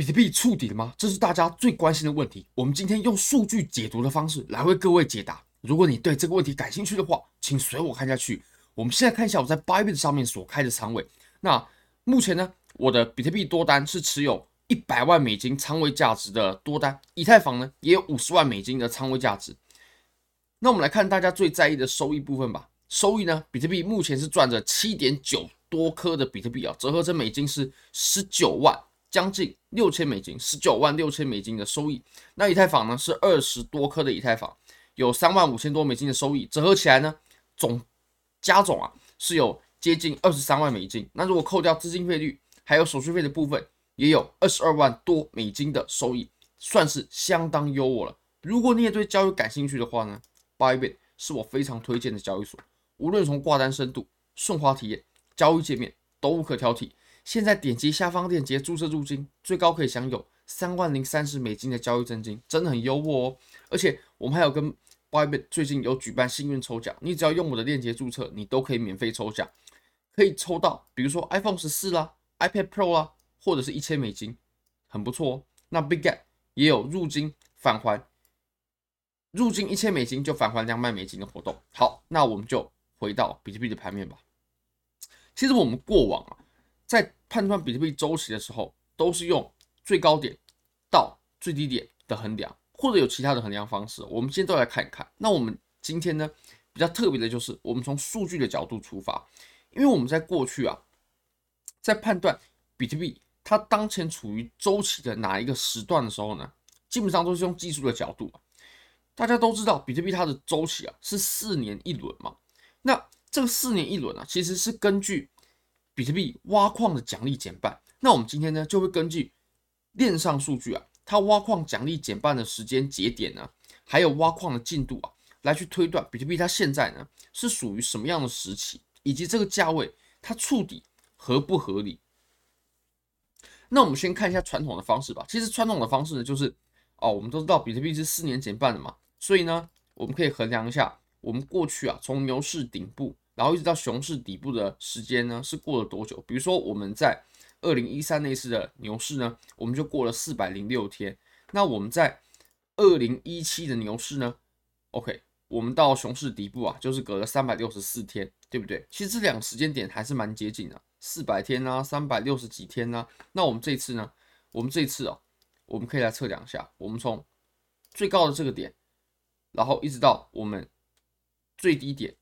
比特币触底了吗？这是大家最关心的问题。我们今天用数据解读的方式来为各位解答。如果你对这个问题感兴趣的话，请随我看下去。我们现在看一下我在 Bybit 上面所开的仓位。那目前呢，我的比特币多单是持有一百万美金仓位价值的多单，以太坊呢也有五十万美金的仓位价值。那我们来看大家最在意的收益部分吧。收益呢，比特币目前是赚着七点九多颗的比特币啊，折合成美金是十九万，将近六千美金，十九万六千美金的收益。那以太坊呢是二十多颗的以太坊，有三万五千多美金的收益，折合起来呢总加总啊是有接近二十三万美金。那如果扣掉资金费率还有手续费的部分，也有二十二万多美金的收益，算是相当优渥了。如果你也对交易感兴趣的话呢，Bybit 是我非常推荐的交易所，无论从挂单深度、顺滑体验、交易界面都无可挑剔。现在点击下方链接注册入金，最高可以享有三万零三十美金的交易赠金，真的很优渥哦。而且我们还有跟 Bybit 最近有举办幸运抽奖，你只要用我的链接注册，你都可以免费抽奖，可以抽到比如说 iPhone 十四啦、iPad Pro 啦，或者是一千美金，很不错哦。那 Bitget 也有入金返还。入金一千美金就返还两百美金的活动。好，那我们就回到比特币的盘面吧。其实我们过往啊，在判断比特币周期的时候，都是用最高点到最低点的衡量，或者有其他的衡量方式。我们今天都来看一看。那我们今天呢，比较特别的就是，我们从数据的角度出发，因为我们在过去啊，在判断比特币它当前处于周期的哪一个时段的时候呢，基本上都是用技术的角度。大家都知道，比特币它的周期啊是四年一轮嘛。那这个四年一轮啊，其实是根据比特币挖矿的奖励减半。那我们今天呢，就会根据链上数据啊，它挖矿奖励减半的时间节点呢，还有挖矿的进度啊，来去推断比特币它现在呢是属于什么样的时期，以及这个价位它触底合不合理。那我们先看一下传统的方式吧。其实传统的方式呢，就是哦，我们都知道比特币是四年减半的嘛。所以呢，我们可以衡量一下，我们过去啊，从牛市顶部，然后一直到熊市底部的时间呢，是过了多久？比如说我们在二零一三那次的牛市呢，我们就过了四百零六天。那我们在二零一七的牛市呢，OK，我们到熊市底部啊，就是隔了三百六十四天，对不对？其实这两个时间点还是蛮接近的，四百天啊，三百六十几天啊。那我们这次呢，我们这次哦，我们可以来测量一下，我们从最高的这个点。然后一直到我们最低点，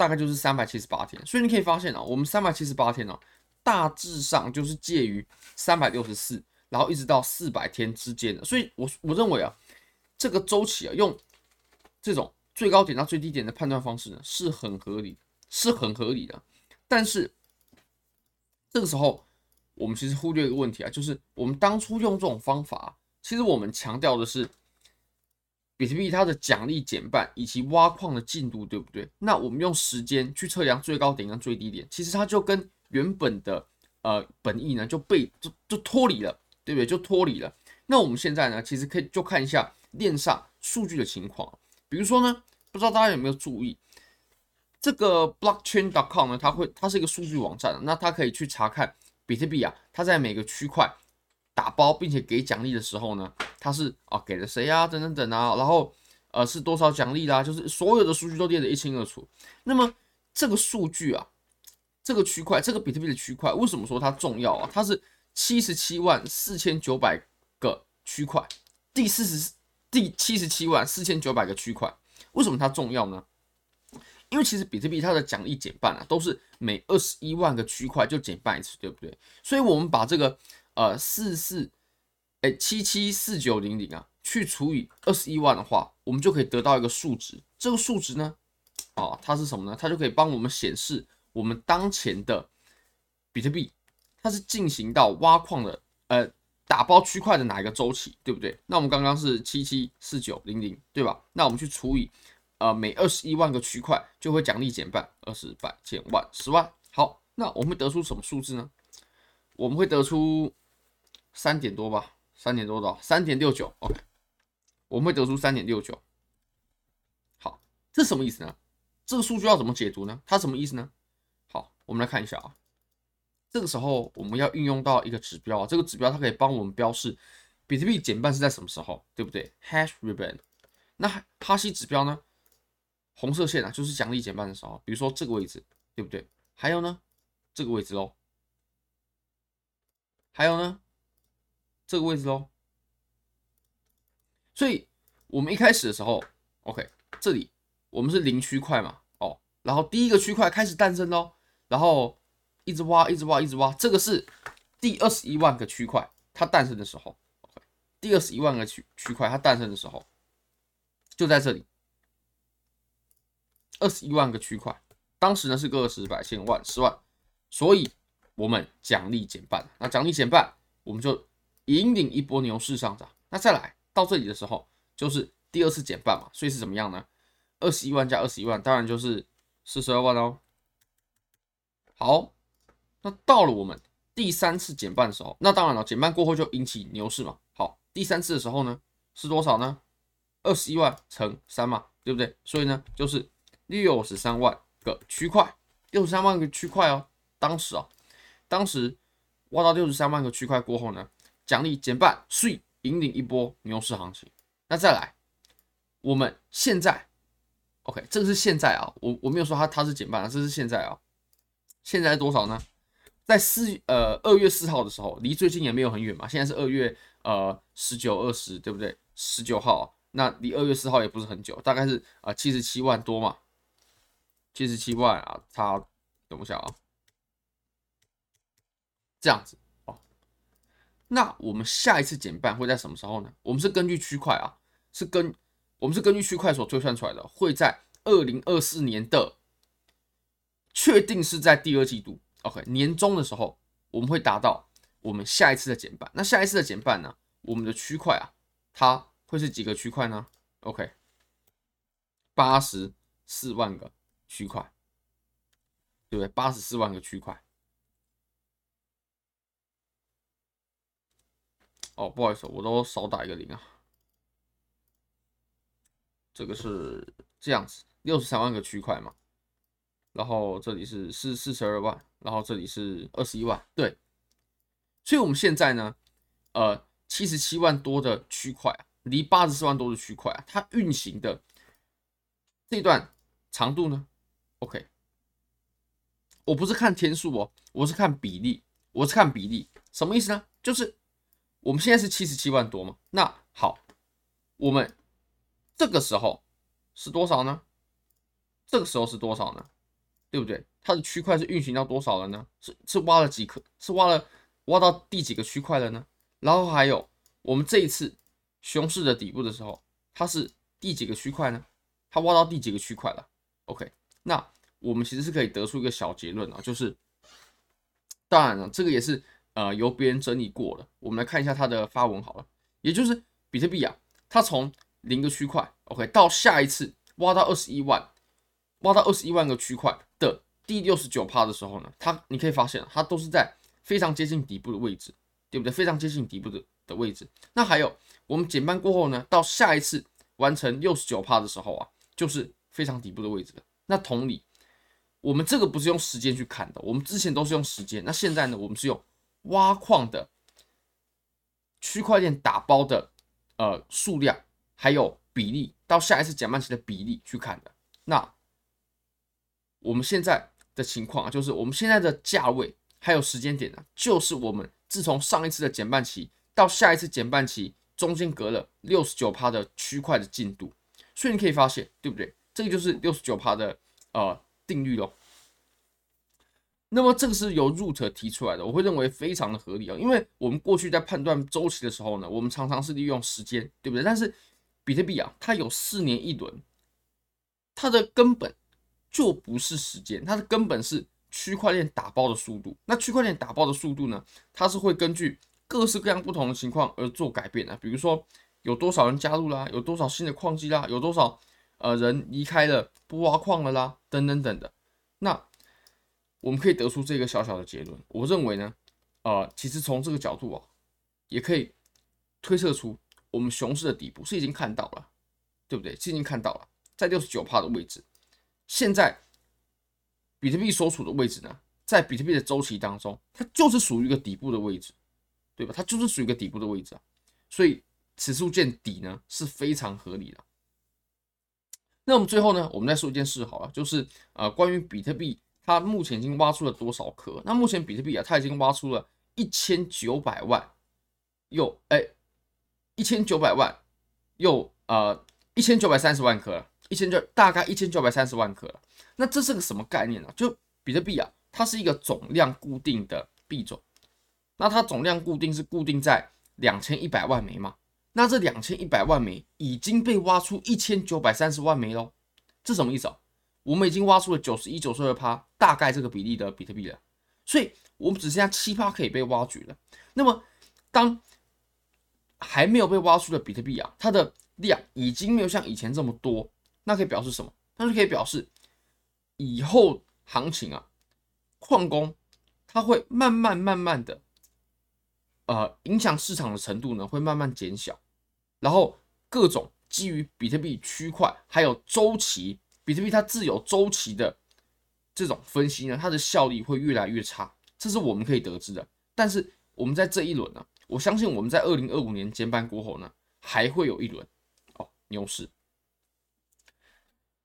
大概就是三百七十八天。所以你可以发现啊，我们三百七十八天呢，大致上就是介于三百六十四，然后一直到四百天之间的。所以我我认为啊，这个周期啊，用这种最高点到最低点的判断方式呢，是很合理，是很合理的。但是这个时候，我们其实忽略一个问题啊，就是我们当初用这种方法，其实我们强调的是。比特币它的奖励减半以及挖矿的进度，对不对？那我们用时间去测量最高点跟最低点，其实它就跟原本的呃本意呢就被就就脱离了，对不对？就脱离了。那我们现在呢，其实可以就看一下链上数据的情况。比如说呢，不知道大家有没有注意，这个 blockchain.com 呢，它会它是一个数据网站，那它可以去查看比特币啊，它在每个区块。打包并且给奖励的时候呢，它是啊给了谁啊等等等啊，然后呃是多少奖励啦，就是所有的数据都列得一清二楚。那么这个数据啊，这个区块，这个比特币的区块，为什么说它重要啊？它是七十七万四千九百个区块，第四十第七十七万四千九百个区块，为什么它重要呢？因为其实比特币它的奖励减半啊，都是每二十一万个区块就减半一次，对不对？所以我们把这个。呃，四四，哎，七七四九零零啊，去除以二十一万的话，我们就可以得到一个数值。这个数值呢，啊，它是什么呢？它就可以帮我们显示我们当前的比特币，它是进行到挖矿的，呃，打包区块的哪一个周期，对不对？那我们刚刚是七七四九零零，对吧？那我们去除以，呃，每二十一万个区块就会奖励减半，二十百千万十万。好，那我们会得出什么数字呢？我们会得出。三点多吧，三点多到三点六九，OK，我们会得出三点六九。好，这什么意思呢？这个数据要怎么解读呢？它什么意思呢？好，我们来看一下啊。这个时候我们要运用到一个指标啊，这个指标它可以帮我们标示比特币减半是在什么时候，对不对？Hash ribbon。那哈希指标呢？红色线啊，就是奖励减半的时候，比如说这个位置，对不对？还有呢，这个位置喽。还有呢，这个位置喽。所以我们一开始的时候，OK，这里我们是零区块嘛，哦，然后第一个区块开始诞生喽，然后一直挖，一直挖，一直挖，这个是第二十一万个区块它诞生的时候，OK，第二十一万个区区块它诞生的时候，就在这里，二十一万个区块，当时呢是个十百千万十万，所以我们奖励减半，那奖励减半，我们就引领一波牛市上涨，那再来。到这里的时候，就是第二次减半嘛，所以是怎么样呢？二十一万加二十一万，当然就是四十二万哦。好，那到了我们第三次减半的时候，那当然了，减半过后就引起牛市嘛。好，第三次的时候呢，是多少呢？二十一万乘三嘛，对不对？所以呢，就是六十三万个区块，六十三万个区块哦。当时啊，当时挖到六十三万个区块过后呢，奖励减半，所以。引领一波牛市行情。那再来，我们现在，OK，这个是现在啊，我我没有说它它是减半啊，这是现在啊。现在多少呢？在四呃二月四号的时候，离最近也没有很远嘛。现在是二月呃十九二十，对不对？十九号，那离二月四号也不是很久，大概是啊七十七万多嘛，七十七万啊，差等一下啊，这样子。那我们下一次减半会在什么时候呢？我们是根据区块啊，是根我们是根据区块所推算出来的，会在二零二四年的确定是在第二季度，OK，年终的时候我们会达到我们下一次的减半。那下一次的减半呢？我们的区块啊，它会是几个区块呢？OK，八十四万个区块，对不对？八十四万个区块。哦，不好意思，我都少打一个零啊。这个是这样子，六十三万个区块嘛，然后这里是四四十二万，然后这里是二十一万，对。所以我们现在呢，呃，七十七万多的区块啊，离八十四万多的区块啊，它运行的这段长度呢，OK，我不是看天数哦，我是看比例，我是看比例，什么意思呢？就是。我们现在是七十七万多嘛？那好，我们这个时候是多少呢？这个时候是多少呢？对不对？它的区块是运行到多少了呢？是是挖了几颗？是挖了挖到第几个区块了呢？然后还有我们这一次熊市的底部的时候，它是第几个区块呢？它挖到第几个区块了？OK，那我们其实是可以得出一个小结论啊，就是当然了，这个也是。呃，由别人整理过了，我们来看一下它的发文好了。也就是比特币啊，它从零个区块，OK，到下一次挖到二十一万，挖到二十一万个区块的第六十九趴的时候呢，它你可以发现它都是在非常接近底部的位置，对不对？非常接近底部的的位置。那还有我们减半过后呢，到下一次完成六十九趴的时候啊，就是非常底部的位置了。那同理，我们这个不是用时间去看的，我们之前都是用时间，那现在呢，我们是用。挖矿的区块链打包的呃数量，还有比例，到下一次减半期的比例去看的。那我们现在的情况啊，就是我们现在的价位还有时间点呢，就是我们自从上一次的减半期到下一次减半期中间隔了六十九趴的区块的进度，所以你可以发现，对不对？这个就是六十九趴的呃定律喽。那么这个是由 Root 提出来的，我会认为非常的合理啊，因为我们过去在判断周期的时候呢，我们常常是利用时间，对不对？但是比特币啊，它有四年一轮，它的根本就不是时间，它的根本是区块链打包的速度。那区块链打包的速度呢，它是会根据各式各样不同的情况而做改变的，比如说有多少人加入啦，有多少新的矿机啦，有多少呃人离开了不挖矿了啦，等等等的，那。我们可以得出这个小小的结论。我认为呢，呃，其实从这个角度啊，也可以推测出我们熊市的底部是已经看到了，对不对？是已经看到了，在六十九趴的位置。现在比特币所处的位置呢，在比特币的周期当中，它就是属于一个底部的位置，对吧？它就是属于一个底部的位置啊，所以此处见底呢是非常合理的。那我们最后呢，我们再说一件事好了，就是呃，关于比特币，它目前已经挖出了多少颗？那目前比特币啊，它已经挖出了一千九百万，又哎，一千九百万，又呃一千九百三十万颗了，一千九大概一千九百三十万颗了。那这是个什么概念呢？就比特币啊，它是一个总量固定的币种，那它总量固定是固定在两千一百万枚嘛？那这两千一百万枚已经被挖出一千九百三十万枚喽，这什么意思啊？我们已经挖出了九十一、九十二趴，大概这个比例的比特币了，所以我们只剩下七趴可以被挖掘了。那么，当还没有被挖出的比特币啊，它的量已经没有像以前这么多，那可以表示什么？那就可以表示以后行情啊，矿工它会慢慢慢慢的。呃，影响市场的程度呢，会慢慢减小，然后各种基于比特币区块还有周期，比特币它自有周期的这种分析呢，它的效力会越来越差，这是我们可以得知的。但是我们在这一轮呢，我相信我们在二零二五年减半过后呢，还会有一轮哦牛市。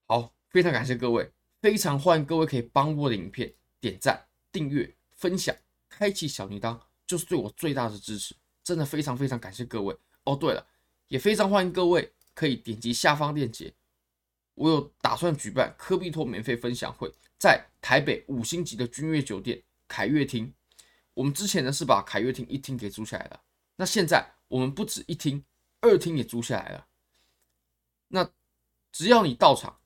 好，非常感谢各位，非常欢迎各位可以帮我的影片点赞、订阅、分享、开启小铃铛。就是对我最大的支持，真的非常非常感谢各位哦。对了，也非常欢迎各位可以点击下方链接，我有打算举办科比托免费分享会，在台北五星级的君悦酒店凯悦厅。我们之前呢是把凯悦厅一厅给租下来了，那现在我们不止一厅，二厅也租下来了。那只要你到场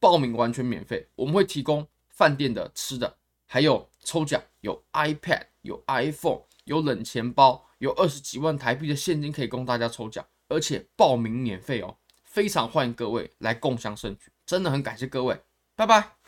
报名，完全免费，我们会提供饭店的吃的，还有抽奖，有 iPad，有 iPhone。有冷钱包，有二十几万台币的现金可以供大家抽奖，而且报名免费哦，非常欢迎各位来共享盛举，真的很感谢各位，拜拜。